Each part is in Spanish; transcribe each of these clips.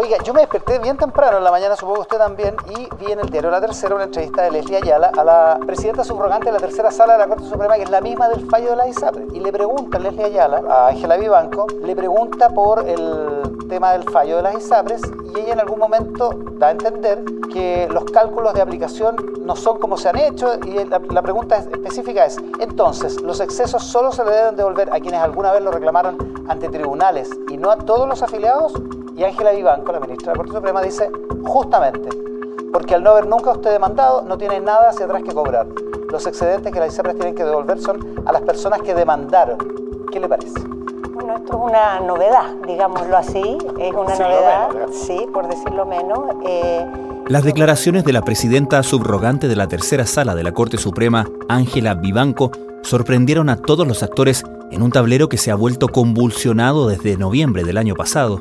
Oiga, yo me desperté bien temprano en la mañana, supongo usted también, y vi en el diario La Tercera una entrevista de Leslie Ayala a la presidenta subrogante de la tercera sala de la Corte Suprema, que es la misma del fallo de la ISAPRE. Y le pregunta Leslie Ayala a Ángela Vivanco, le pregunta por el tema del fallo de las ISAPRES, y ella en algún momento da a entender que los cálculos de aplicación no son como se han hecho, y la, la pregunta específica es, entonces, ¿los excesos solo se le deben devolver a quienes alguna vez lo reclamaron ante tribunales y no a todos los afiliados? Y Ángela Vivanco, la ministra de la Corte Suprema, dice, justamente, porque al no haber nunca usted demandado, no tiene nada hacia atrás que cobrar. Los excedentes que las ISAPRES tienen que devolver son a las personas que demandaron. ¿Qué le parece? Bueno, esto es una novedad, digámoslo así, es una novedad, sí, por decirlo menos. Eh, Las declaraciones de la presidenta subrogante de la tercera sala de la Corte Suprema, Ángela Vivanco, sorprendieron a todos los actores en un tablero que se ha vuelto convulsionado desde noviembre del año pasado.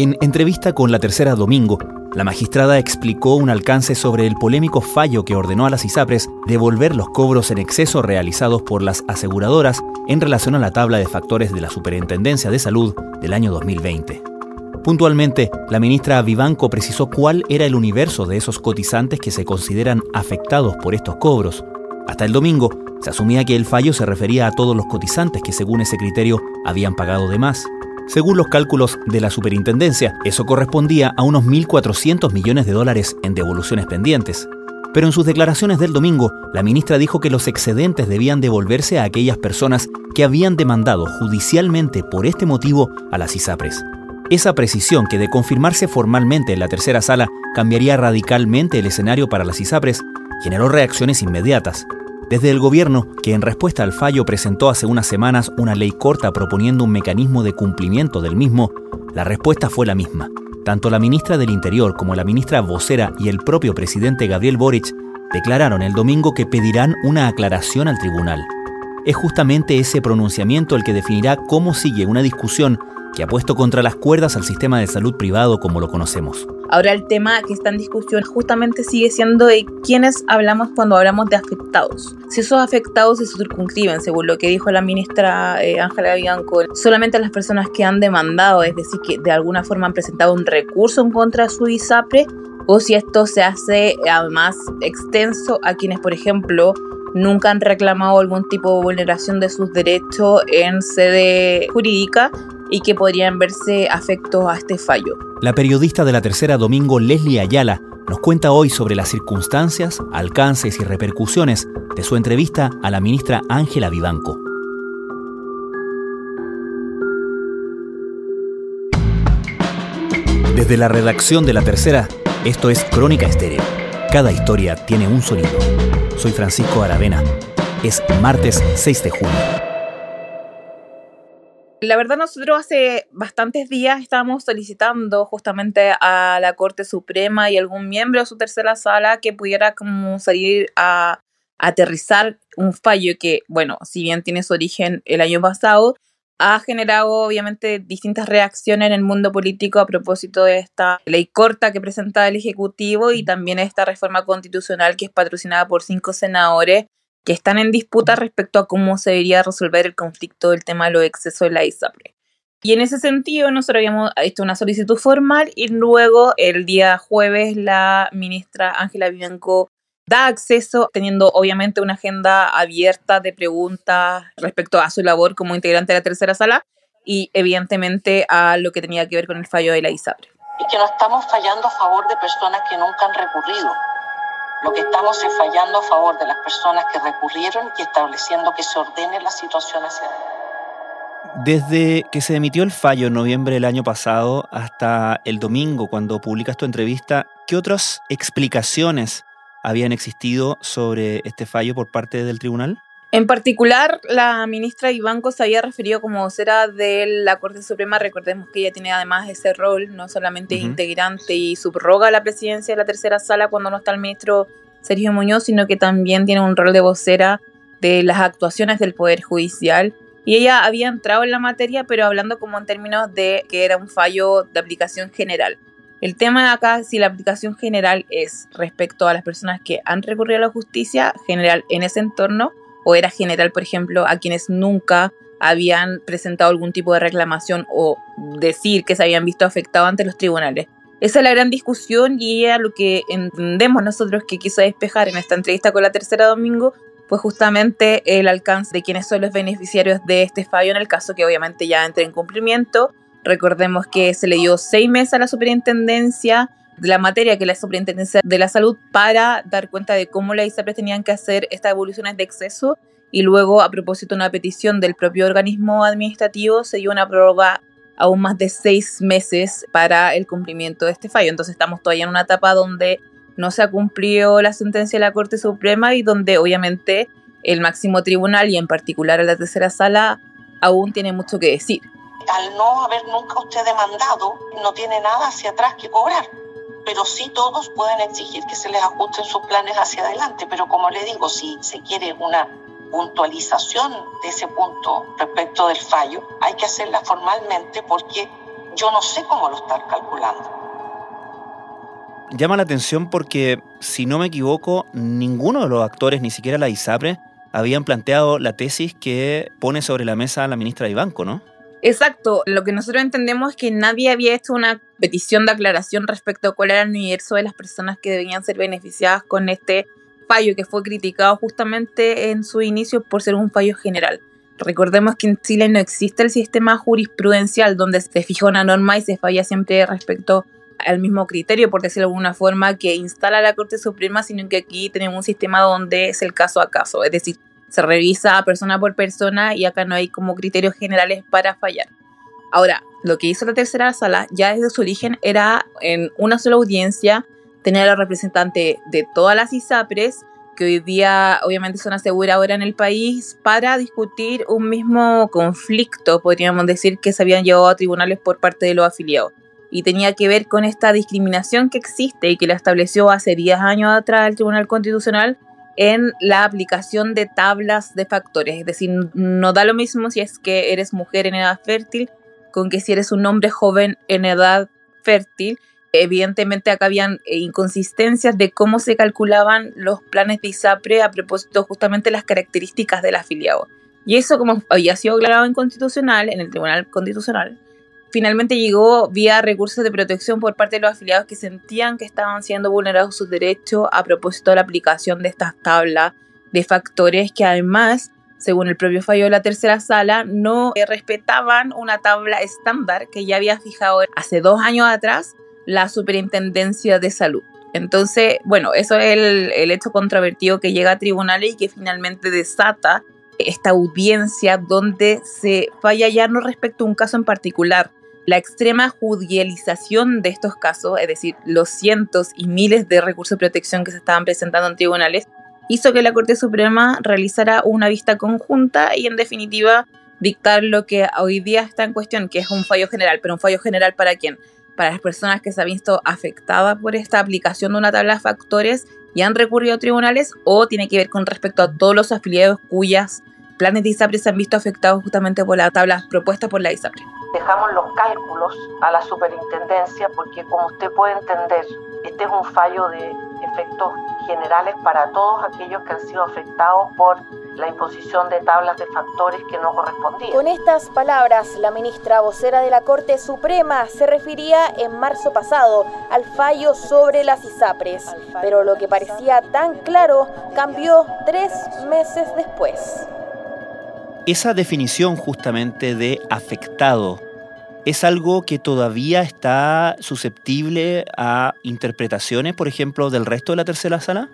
En entrevista con la tercera domingo, la magistrada explicó un alcance sobre el polémico fallo que ordenó a las ISAPRES devolver los cobros en exceso realizados por las aseguradoras en relación a la tabla de factores de la Superintendencia de Salud del año 2020. Puntualmente, la ministra Vivanco precisó cuál era el universo de esos cotizantes que se consideran afectados por estos cobros. Hasta el domingo, se asumía que el fallo se refería a todos los cotizantes que según ese criterio habían pagado de más. Según los cálculos de la superintendencia, eso correspondía a unos 1.400 millones de dólares en devoluciones pendientes. Pero en sus declaraciones del domingo, la ministra dijo que los excedentes debían devolverse a aquellas personas que habían demandado judicialmente por este motivo a las ISAPRES. Esa precisión que de confirmarse formalmente en la tercera sala cambiaría radicalmente el escenario para las ISAPRES generó reacciones inmediatas. Desde el gobierno, que en respuesta al fallo presentó hace unas semanas una ley corta proponiendo un mecanismo de cumplimiento del mismo, la respuesta fue la misma. Tanto la ministra del Interior como la ministra vocera y el propio presidente Gabriel Boric declararon el domingo que pedirán una aclaración al tribunal. Es justamente ese pronunciamiento el que definirá cómo sigue una discusión que ha puesto contra las cuerdas al sistema de salud privado como lo conocemos. Ahora el tema que está en discusión justamente sigue siendo de quiénes hablamos cuando hablamos de afectados. Si esos afectados se circunscriben, según lo que dijo la ministra eh, Ángela Bianco, solamente a las personas que han demandado, es decir, que de alguna forma han presentado un recurso en contra de su ISAPRE, o si esto se hace además extenso a quienes, por ejemplo, nunca han reclamado algún tipo de vulneración de sus derechos en sede jurídica y que podrían verse afectos a este fallo. La periodista de la tercera domingo, Leslie Ayala, nos cuenta hoy sobre las circunstancias, alcances y repercusiones de su entrevista a la ministra Ángela Vivanco. Desde la redacción de la tercera, esto es Crónica Estéreo. Cada historia tiene un sonido. Soy Francisco Aravena. Es martes 6 de junio. La verdad nosotros hace bastantes días estábamos solicitando justamente a la Corte Suprema y algún miembro de su tercera sala que pudiera como salir a, aterrizar un fallo que, bueno, si bien tiene su origen el año pasado, ha generado obviamente distintas reacciones en el mundo político a propósito de esta ley corta que presenta el Ejecutivo y también esta reforma constitucional que es patrocinada por cinco senadores que están en disputa respecto a cómo se debería resolver el conflicto del tema de los excesos de la ISAPRE. Y en ese sentido, nosotros habíamos hecho una solicitud formal y luego el día jueves la ministra Ángela Bianco da acceso, teniendo obviamente una agenda abierta de preguntas respecto a su labor como integrante de la tercera sala y evidentemente a lo que tenía que ver con el fallo de la ISAPRE. Y que no estamos fallando a favor de personas que nunca han recurrido lo que estamos es fallando a favor de las personas que recurrieron y estableciendo que se ordene la situación hacia Desde que se emitió el fallo en noviembre del año pasado hasta el domingo, cuando publicas tu entrevista, ¿qué otras explicaciones habían existido sobre este fallo por parte del tribunal? En particular, la ministra Ibanco se había referido como vocera de la Corte Suprema. Recordemos que ella tiene además ese rol, no solamente integrante y subroga la presidencia de la tercera sala cuando no está el ministro Sergio Muñoz, sino que también tiene un rol de vocera de las actuaciones del Poder Judicial. Y ella había entrado en la materia, pero hablando como en términos de que era un fallo de aplicación general. El tema de acá, si la aplicación general es respecto a las personas que han recurrido a la justicia general en ese entorno, o era general, por ejemplo, a quienes nunca habían presentado algún tipo de reclamación o decir que se habían visto afectados ante los tribunales. Esa es la gran discusión y a lo que entendemos nosotros que quiso despejar en esta entrevista con la tercera domingo fue justamente el alcance de quienes son los beneficiarios de este fallo en el caso que obviamente ya entre en cumplimiento. Recordemos que se le dio seis meses a la superintendencia de la materia que la superintendencia de la salud para dar cuenta de cómo las ISAPRES tenían que hacer estas evoluciones de exceso y luego a propósito de una petición del propio organismo administrativo se dio una prórroga aún más de seis meses para el cumplimiento de este fallo. Entonces estamos todavía en una etapa donde no se ha cumplido la sentencia de la Corte Suprema y donde obviamente el máximo tribunal y en particular la tercera sala aún tiene mucho que decir. Al no haber nunca usted demandado, no tiene nada hacia atrás que cobrar pero sí todos pueden exigir que se les ajusten sus planes hacia adelante. Pero como le digo, si se quiere una puntualización de ese punto respecto del fallo, hay que hacerla formalmente porque yo no sé cómo lo están calculando. Llama la atención porque, si no me equivoco, ninguno de los actores, ni siquiera la ISAPRE, habían planteado la tesis que pone sobre la mesa la ministra de Banco, ¿no? Exacto, lo que nosotros entendemos es que nadie había hecho una petición de aclaración respecto a cuál era el universo de las personas que debían ser beneficiadas con este fallo que fue criticado justamente en su inicio por ser un fallo general. Recordemos que en Chile no existe el sistema jurisprudencial donde se fija una norma y se falla siempre respecto al mismo criterio, por decirlo de alguna forma, que instala la Corte Suprema, sino que aquí tenemos un sistema donde es el caso a caso, es decir, se revisa persona por persona y acá no hay como criterios generales para fallar. Ahora, lo que hizo la tercera sala ya desde su origen era en una sola audiencia tener a los representantes de todas las ISAPRES, que hoy día obviamente son aseguradoras en el país, para discutir un mismo conflicto, podríamos decir, que se habían llevado a tribunales por parte de los afiliados. Y tenía que ver con esta discriminación que existe y que la estableció hace 10 años atrás el Tribunal Constitucional en la aplicación de tablas de factores. Es decir, no da lo mismo si es que eres mujer en edad fértil con que si eres un hombre joven en edad fértil Evidentemente acá habían eh, inconsistencias de cómo se calculaban los planes de ISAPRE a propósito justamente de las características del afiliado. Y eso, como había sido aclarado en constitucional, en el Tribunal Constitucional, finalmente llegó vía recursos de protección por parte de los afiliados que sentían que estaban siendo vulnerados sus derechos a propósito de la aplicación de estas tablas de factores que además, según el propio fallo de la tercera sala, no respetaban una tabla estándar que ya había fijado hace dos años atrás la Superintendencia de Salud. Entonces, bueno, eso es el, hecho controvertido que llega a tribunales y que finalmente desata esta audiencia donde se falla ya no respecto a un caso en particular. La extrema judicialización de estos casos, es decir, los cientos y miles de recursos de protección que se estaban presentando en tribunales, hizo que la Corte Suprema realizara una vista conjunta y en definitiva dictar lo que hoy día está en cuestión, que es un fallo general, pero un fallo general para quién? para las personas que se han visto afectadas por esta aplicación de una tabla de factores y han recurrido a tribunales o tiene que ver con respecto a todos los afiliados cuyas planes de ISAPRE se han visto afectados justamente por la tabla propuesta por la ISAPRE. Dejamos los cálculos a la superintendencia porque como usted puede entender, este es un fallo de efectos generales para todos aquellos que han sido afectados por la imposición de tablas de factores que no correspondían. Con estas palabras, la ministra vocera de la Corte Suprema se refería en marzo pasado al fallo sobre las ISAPRES, pero lo que parecía tan claro cambió tres meses después. Esa definición justamente de afectado es algo que todavía está susceptible a interpretaciones, por ejemplo, del resto de la tercera sala?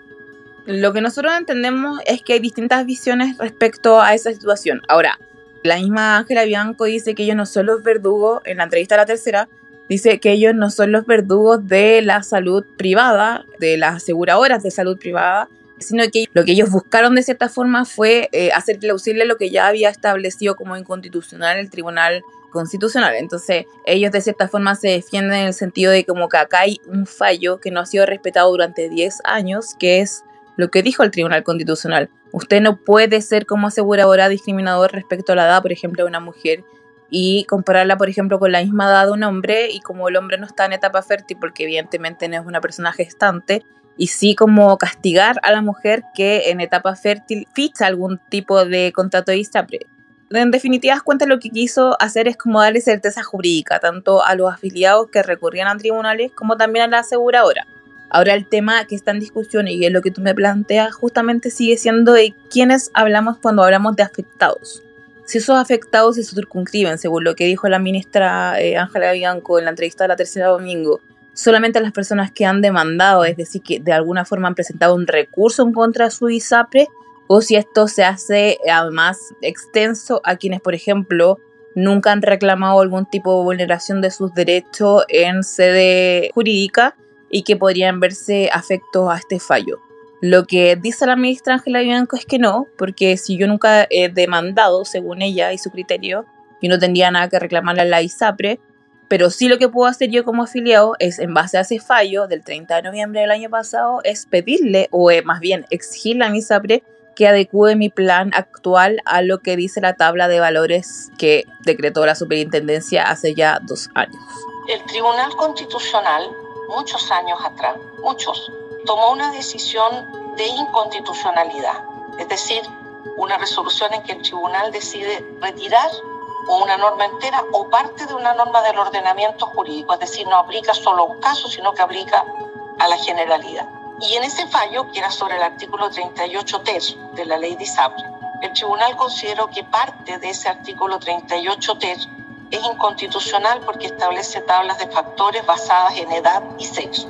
Lo que nosotros entendemos es que hay distintas visiones respecto a esa situación. Ahora, la misma Ángela Bianco dice que ellos no son los verdugos, en la entrevista a la tercera, dice que ellos no son los verdugos de la salud privada, de las aseguradoras de salud privada, sino que lo que ellos buscaron de cierta forma fue eh, hacer plausible lo que ya había establecido como inconstitucional el Tribunal Constitucional. Entonces, ellos de cierta forma se defienden en el sentido de como que acá hay un fallo que no ha sido respetado durante 10 años, que es lo que dijo el Tribunal Constitucional. Usted no puede ser como aseguradora discriminador respecto a la edad, por ejemplo, de una mujer y compararla, por ejemplo, con la misma edad de un hombre y como el hombre no está en etapa fértil porque evidentemente no es una persona gestante, y sí como castigar a la mujer que en etapa fértil ficha algún tipo de contrato de ISAPRE. En definitiva, cuenta lo que quiso hacer es como darle certeza jurídica tanto a los afiliados que recurrían a tribunales como también a la aseguradora. Ahora el tema que está en discusión y es lo que tú me planteas justamente sigue siendo de quiénes hablamos cuando hablamos de afectados. Si esos afectados se circunscriben, según lo que dijo la ministra eh, Ángela Bianco en la entrevista de la tercera domingo, solamente a las personas que han demandado, es decir, que de alguna forma han presentado un recurso en contra de su ISAPRE, o si esto se hace además extenso a quienes, por ejemplo, nunca han reclamado algún tipo de vulneración de sus derechos en sede jurídica y que podrían verse afectos a este fallo. Lo que dice la ministra Ángela Bianco es que no, porque si yo nunca he demandado, según ella y su criterio, yo no tendría nada que reclamarle a la ISAPRE, pero sí lo que puedo hacer yo como afiliado es, en base a ese fallo del 30 de noviembre del año pasado, es pedirle, o eh, más bien exigirle a mi ISAPRE que adecue mi plan actual a lo que dice la tabla de valores que decretó la superintendencia hace ya dos años. El Tribunal Constitucional muchos años atrás, muchos, tomó una decisión de inconstitucionalidad, es decir, una resolución en que el tribunal decide retirar una norma entera o parte de una norma del ordenamiento jurídico, es decir, no aplica solo a un caso, sino que aplica a la generalidad. Y en ese fallo, que era sobre el artículo 38 ter de la ley de ISAPRE, el tribunal consideró que parte de ese artículo 38 ter es inconstitucional porque establece tablas de factores basadas en edad y sexo.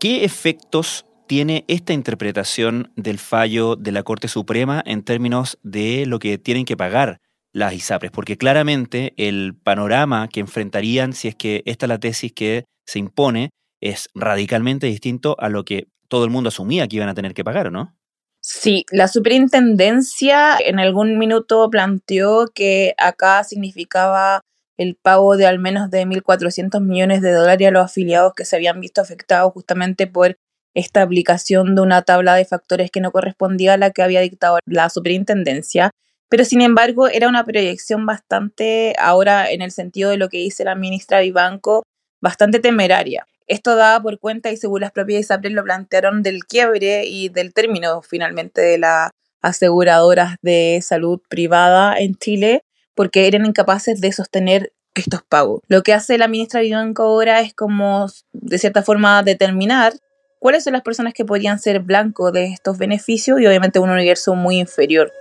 ¿Qué efectos tiene esta interpretación del fallo de la Corte Suprema en términos de lo que tienen que pagar las ISAPRES? Porque claramente el panorama que enfrentarían si es que esta es la tesis que se impone es radicalmente distinto a lo que todo el mundo asumía que iban a tener que pagar, ¿no? Sí, la superintendencia en algún minuto planteó que acá significaba el pago de al menos de 1.400 millones de dólares a los afiliados que se habían visto afectados justamente por esta aplicación de una tabla de factores que no correspondía a la que había dictado la superintendencia. Pero sin embargo era una proyección bastante, ahora en el sentido de lo que dice la ministra Vivanco, bastante temeraria. Esto daba por cuenta y según las propias ISAPRES lo plantearon del quiebre y del término finalmente de las aseguradoras de salud privada en Chile porque eran incapaces de sostener estos pagos. Lo que hace la ministra Vivanco ahora es como de cierta forma determinar cuáles son las personas que podrían ser blancos de estos beneficios y obviamente un universo muy inferior.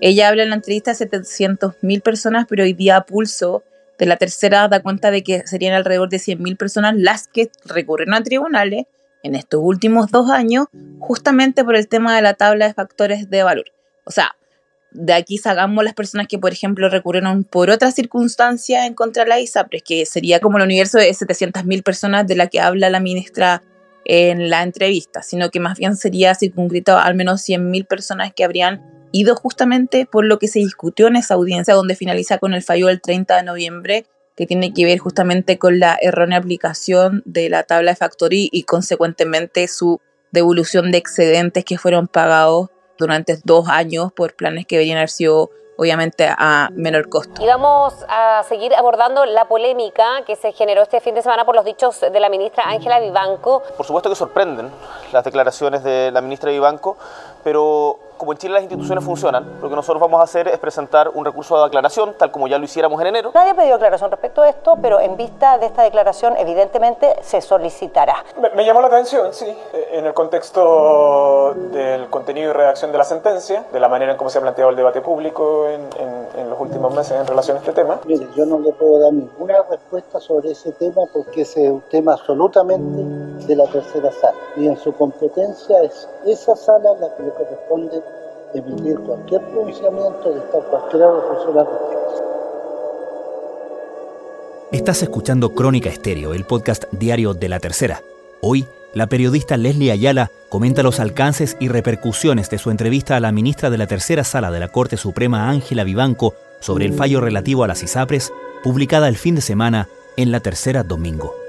Ella habla en la entrevista de 700.000 personas, pero hoy día pulso de la tercera da cuenta de que serían alrededor de 100.000 personas las que recurren a tribunales en estos últimos dos años, justamente por el tema de la tabla de factores de valor. O sea, de aquí sacamos las personas que, por ejemplo, recurrieron por otras circunstancias en contra de la ISAPRES, que sería como el universo de 700.000 personas de la que habla la ministra en la entrevista, sino que más bien sería circunscrito al menos 100.000 personas que habrían ido justamente por lo que se discutió en esa audiencia donde finaliza con el fallo del 30 de noviembre que tiene que ver justamente con la errónea aplicación de la tabla de factoría y consecuentemente su devolución de excedentes que fueron pagados durante dos años por planes que deberían haber sido obviamente a menor costo. Y vamos a seguir abordando la polémica que se generó este fin de semana por los dichos de la ministra Ángela Vivanco. Por supuesto que sorprenden las declaraciones de la ministra Vivanco, pero como en Chile las instituciones funcionan, lo que nosotros vamos a hacer es presentar un recurso de aclaración, tal como ya lo hiciéramos en enero. Nadie ha pedido aclaración respecto a esto, pero en vista de esta declaración, evidentemente se solicitará. Me, llamó la atención, sí, en el contexto del contenido y redacción de la sentencia, de la manera en cómo se ha planteado el debate público en, en los últimos meses en relación a este tema. Mire, yo no le puedo dar ninguna respuesta sobre ese tema porque ese es un tema absolutamente de la tercera sala y en su competencia es esa sala la que le corresponde emitir cualquier pronunciamiento, de estar cualquier reflexión Estás escuchando Crónica Estéreo, el podcast diario de La Tercera. Hoy, la periodista Leslie Ayala comenta los alcances y repercusiones de su entrevista a la ministra de la Tercera Sala de la Corte Suprema, Ángela Vivanco, sobre el fallo relativo a las ISAPRES, publicada el fin de semana en La Tercera Domingo.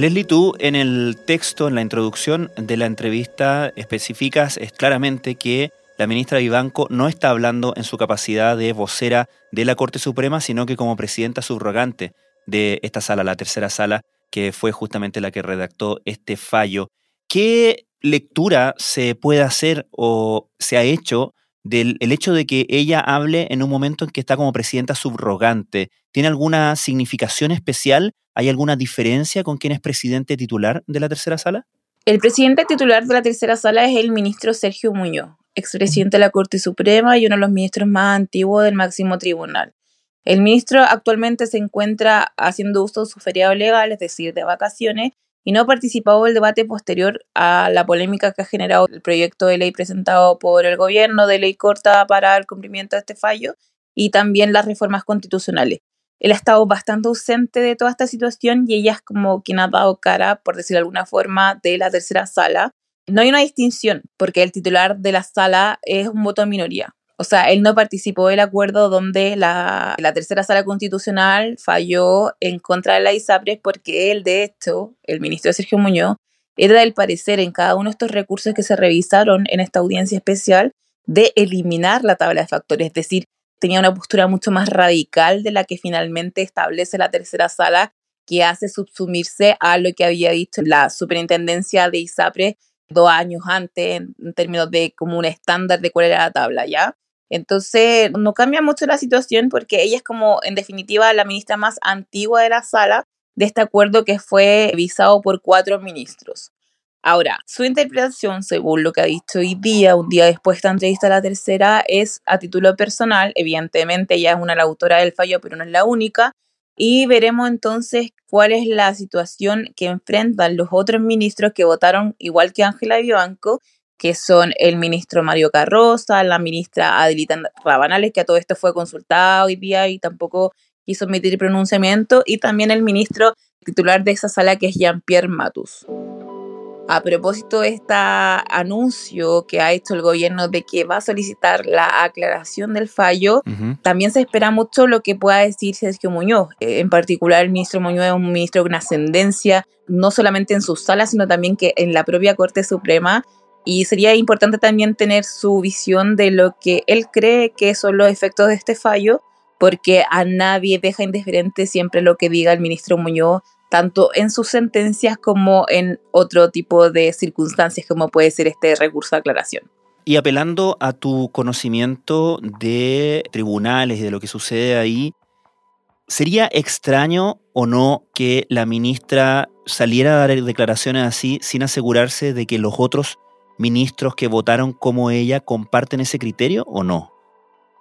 Leslie, tú en el texto, en la introducción de la entrevista, especificas claramente que la ministra Vivanco no está hablando en su capacidad de vocera de la Corte Suprema, sino que como presidenta subrogante de esta sala, la tercera sala, que fue justamente la que redactó este fallo. ¿Qué lectura se puede hacer o se ha hecho del el hecho de que ella hable en un momento en que está como presidenta subrogante? ¿Tiene alguna significación especial? ¿Hay alguna diferencia con quien es presidente titular de la tercera sala? El presidente titular de la tercera sala es el ministro Sergio Muñoz, expresidente de la Corte Suprema y uno de los ministros más antiguos del máximo tribunal. El ministro actualmente se encuentra haciendo uso de su feriado legal, es decir, de vacaciones, y no ha participado del debate posterior a la polémica que ha generado el proyecto de ley presentado por el gobierno de ley corta para el cumplimiento de este fallo y también las reformas constitucionales. Él ha estado bastante ausente de toda esta situación y ella es como quien ha dado cara, por decir de alguna forma, de la tercera sala. No hay una distinción porque el titular de la sala es un voto de minoría. O sea, él no participó del acuerdo donde la, tercera sala constitucional falló en contra de la ISAPRES porque él, de hecho, el ministro Sergio Muñoz, era del parecer en cada uno de estos recursos que se revisaron en esta audiencia especial de eliminar la tabla de factores, es decir, tenía una postura mucho más radical de la que finalmente establece la tercera sala, que hace subsumirse a lo que había dicho la superintendencia de ISAPRES dos años antes en términos de como un estándar de cuál era la tabla, ¿ya? Entonces, no cambia mucho la situación porque ella es como, en definitiva, la ministra más antigua de la sala de este acuerdo que fue visado por cuatro ministros. Ahora, su interpretación, según lo que ha dicho hoy día, un día después de esta entrevista a la tercera, es a título personal. Evidentemente, ella es una la autora del fallo, pero no es la única. Y veremos entonces cuál es la situación que enfrentan los otros ministros que votaron igual que Ángela Vivanco que son el ministro Mario Carroza, la ministra Adelita Rabanales, que a todo esto fue consultado hoy día y tampoco quiso emitir pronunciamiento, y también el ministro titular de esa sala, que es Jean-Pierre Matus. A propósito de este anuncio que ha hecho el gobierno de que va a solicitar la aclaración del fallo, también se espera mucho lo que pueda decir Sergio Muñoz. En particular, el ministro Muñoz es un ministro con ascendencia, no solamente en su sala, sino también que en la propia Corte Suprema y sería importante también tener su visión de lo que él cree que son los efectos de este fallo, porque a nadie deja indiferente siempre lo que diga el ministro Muñoz, tanto en sus sentencias como en otro tipo de circunstancias como puede ser este recurso de aclaración. Y apelando a tu conocimiento de tribunales y de lo que sucede ahí, ¿sería extraño o no que la ministra saliera a dar declaraciones así sin asegurarse de que los otros ministros que votaron como ella comparten ese criterio o no?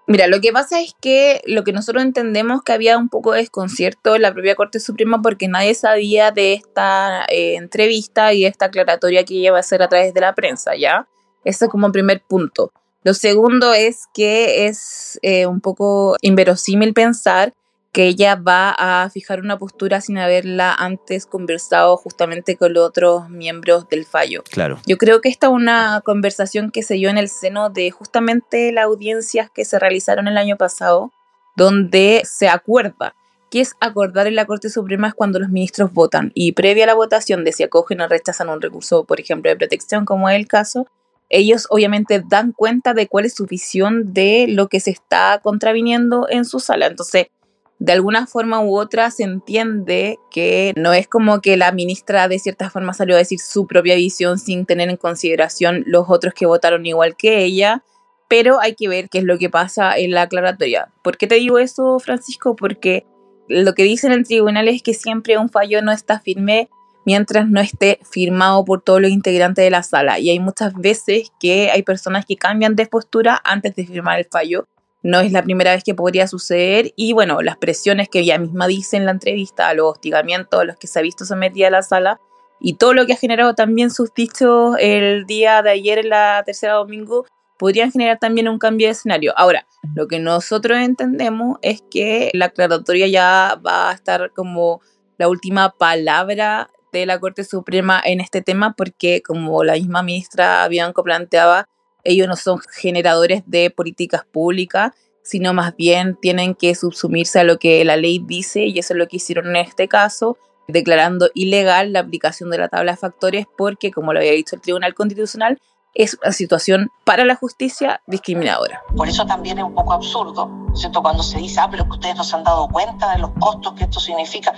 Mira, lo que pasa es que lo que nosotros entendemos que había un poco de desconcierto en la propia Corte Suprema porque nadie sabía de esta eh, entrevista y esta aclaratoria que ella a hacer a través de la prensa, ¿ya? Eso es como primer punto. Lo segundo es que es eh, un poco inverosímil pensar que ella va a fijar una postura sin haberla antes conversado justamente con los otros miembros del fallo. Claro. Yo creo que esta es una conversación que se dio en el seno de justamente las audiencias que se realizaron el año pasado, donde se acuerda que es acordar en la Corte Suprema es cuando los ministros votan y previa a la votación de si acogen o rechazan un recurso, por ejemplo, de protección, como es el caso, ellos obviamente dan cuenta de cuál es su visión de lo que se está contraviniendo en su sala. Entonces, de alguna forma u otra se entiende que no es como que la ministra de cierta forma salió a decir su propia visión sin tener en consideración los otros que votaron igual que ella, pero hay que ver qué es lo que pasa en la aclaratoria. ¿Por qué te digo eso, Francisco? Porque lo que dicen en el tribunal es que siempre un fallo no está firme mientras no esté firmado por todos los integrantes de la sala. Y hay muchas veces que hay personas que cambian de postura antes de firmar el fallo no es la primera vez que podría suceder y bueno, las presiones que ella misma dice en la entrevista, los hostigamientos a los que se ha visto sometida a la sala y todo lo que ha generado también sus dichos el día de ayer en la tercera domingo podrían generar también un cambio de escenario. Ahora, lo que nosotros entendemos es que la aclaratoria ya va a estar como la última palabra de la Corte Suprema en este tema porque como la misma ministra Bianco planteaba, ellos no son generadores de políticas públicas, sino más bien tienen que subsumirse a lo que la ley dice y eso es lo que hicieron en este caso, declarando ilegal la aplicación de la tabla de factores porque, como lo había dicho el Tribunal Constitucional, es una situación para la justicia discriminadora. Por eso también es un poco absurdo, ¿cierto? Cuando se dice, ah, pero que ustedes no se han dado cuenta de los costos que esto significa.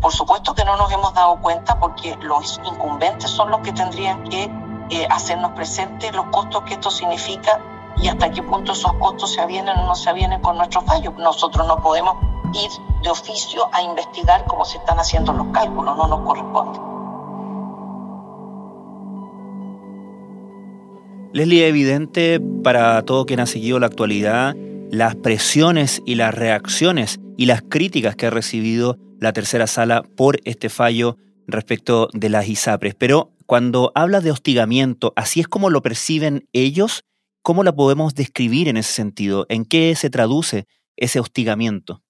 Por supuesto que no nos hemos dado cuenta porque los incumbentes son los que tendrían que eh, hacernos presentes los costos que esto significa y hasta qué punto esos costos se avienen o no se avienen con nuestros fallos. Nosotros no podemos ir de oficio a investigar cómo se están haciendo los cálculos, no nos corresponde. Leslie, evidente para todo quien ha seguido la actualidad las presiones y las reacciones y las críticas que ha recibido la tercera sala por este fallo respecto de las ISAPRES. Pero cuando habla de hostigamiento, ¿así es como lo perciben ellos? ¿Cómo la podemos describir en ese sentido? ¿En qué se traduce ese hostigamiento?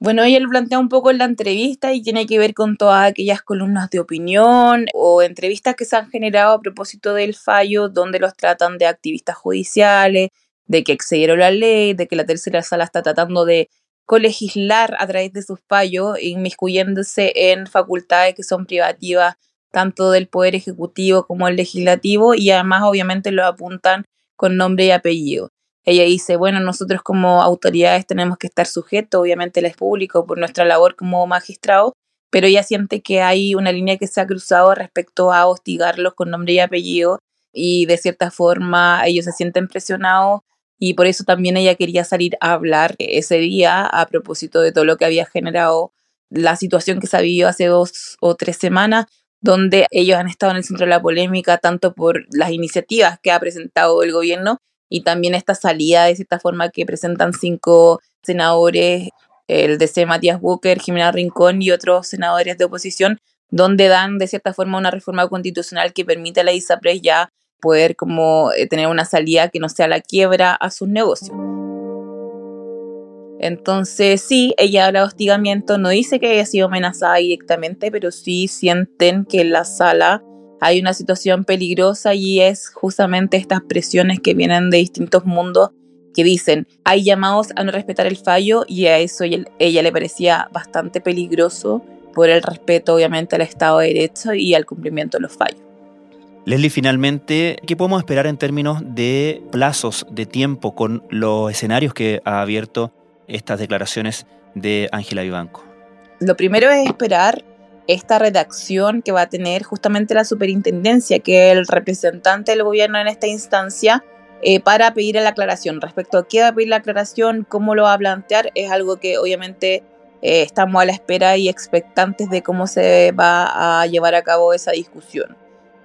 Bueno, ella lo plantea un poco en la entrevista y tiene que ver con todas aquellas columnas de opinión o entrevistas que se han generado a propósito del fallo, donde los tratan de activistas judiciales, de que excedieron la ley, de que la tercera sala está tratando de colegislar a través de sus fallos, inmiscuyéndose en facultades que son privativas tanto del Poder Ejecutivo como el Legislativo y además obviamente lo apuntan con nombre y apellido. Ella dice, bueno, nosotros como autoridades tenemos que estar sujetos, obviamente el público, por nuestra labor como magistrado, pero ella siente que hay una línea que se ha cruzado respecto a hostigarlos con nombre y apellido y de cierta forma ellos se sienten presionados y por eso también ella quería salir a hablar ese día a propósito de todo lo que había generado la situación que se ha vivido hace dos o tres semanas, donde ellos han estado en el centro de la polémica tanto por las iniciativas que ha presentado el gobierno y también esta salida de cierta forma que presentan cinco senadores, el DC Matías Booker, Jimena Rincón y otros senadores de oposición, donde dan de cierta forma una reforma constitucional que permite a la ISAPRES ya poder como eh, tener una salida que no sea la quiebra a sus negocios. Entonces, sí, ella habla de hostigamiento, no dice que haya sido amenazada directamente, pero sí sienten que en la sala hay una situación peligrosa y es justamente estas presiones que vienen de distintos mundos que dicen, hay llamados a no respetar el fallo y a eso ella le parecía bastante peligroso por el respeto obviamente al Estado de Derecho y al cumplimiento de los fallos. Leslie, finalmente, ¿qué podemos esperar en términos de plazos de tiempo con los escenarios que ha abierto estas declaraciones de Ángela Vivanco? Lo primero es esperar esta redacción que va a tener justamente la superintendencia, que es el representante del gobierno en esta instancia, eh, para pedir la aclaración. Respecto a qué va a pedir la aclaración, cómo lo va a plantear, es algo que obviamente eh, estamos a la espera y expectantes de cómo se va a llevar a cabo esa discusión.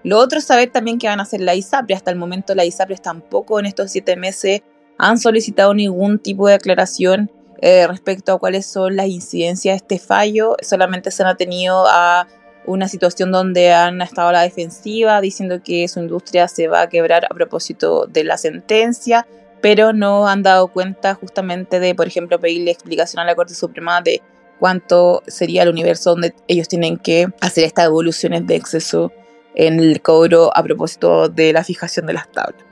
Lo otro es saber también qué van a hacer la ISAPRE. Hasta el momento la ISAPRE tampoco en estos siete meses han solicitado ningún tipo de aclaración eh, respecto a cuáles son las incidencias de este fallo. Solamente se han atenido a una situación donde han estado a la defensiva diciendo que su industria se va a quebrar a propósito de la sentencia, pero no han dado cuenta justamente de, por ejemplo, pedirle explicación a la Corte Suprema de cuánto sería el universo donde ellos tienen que hacer estas devoluciones de exceso en el cobro a propósito de la fijación de las tablas.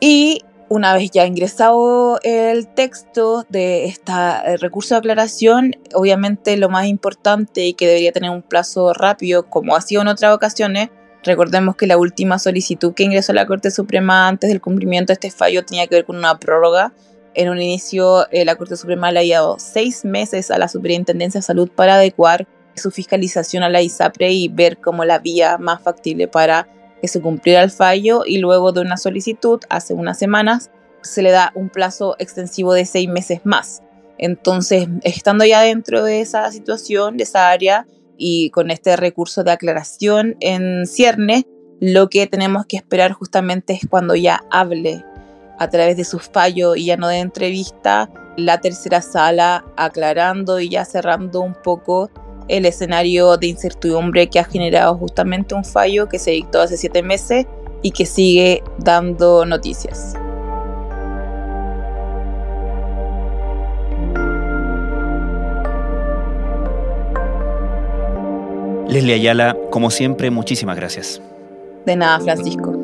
Y una vez ya ingresado el texto de este recurso de aclaración, obviamente lo más importante y que debería tener un plazo rápido, como ha sido en otras ocasiones, recordemos que la última solicitud que ingresó la Corte Suprema antes del cumplimiento de este fallo tenía que ver con una prórroga. En un inicio, eh, la Corte Suprema le había dado seis meses a la Superintendencia de Salud para adecuar su fiscalización a la ISAPRE y ver cómo la vía más factible para que se cumpliera el fallo y luego de una solicitud, hace unas semanas, se le da un plazo extensivo de seis meses más. Entonces, estando ya dentro de esa situación, de esa área, y con este recurso de aclaración en cierne, lo que tenemos que esperar justamente es cuando ya hable a través de su fallo y ya no de entrevista, la tercera sala aclarando y ya cerrando un poco el escenario de incertidumbre que ha generado justamente un fallo que se dictó hace siete meses y que sigue dando noticias. Leslie Ayala, como siempre, muchísimas gracias. De nada, Francisco.